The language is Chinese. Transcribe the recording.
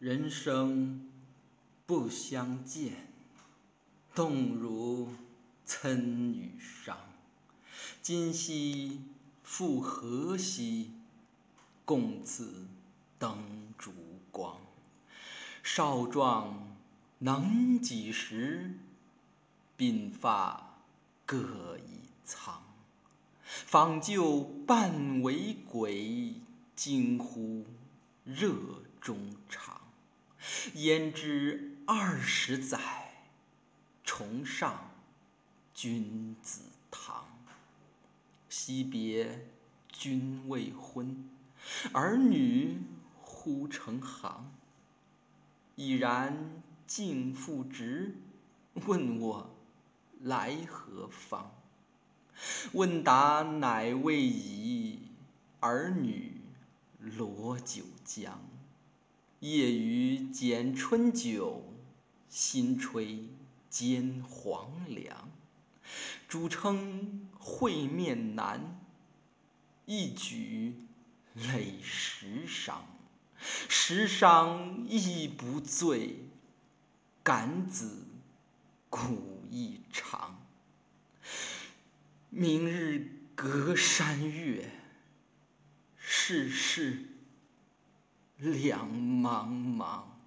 人生不相见，动如参与商。今夕复何夕？共此灯烛光。少壮能几时？鬓发各已苍。访旧半为鬼，惊呼热衷肠。焉知二十载，重上君子堂。惜别君未婚，儿女忽成行。已然敬父职，问我来何方？问答乃未已，儿女罗九江。夜雨剪春酒，新炊煎黄粱。主称会面难，一举累十觞。十觞亦不醉，感子古意长。明日隔山岳，世事两茫茫。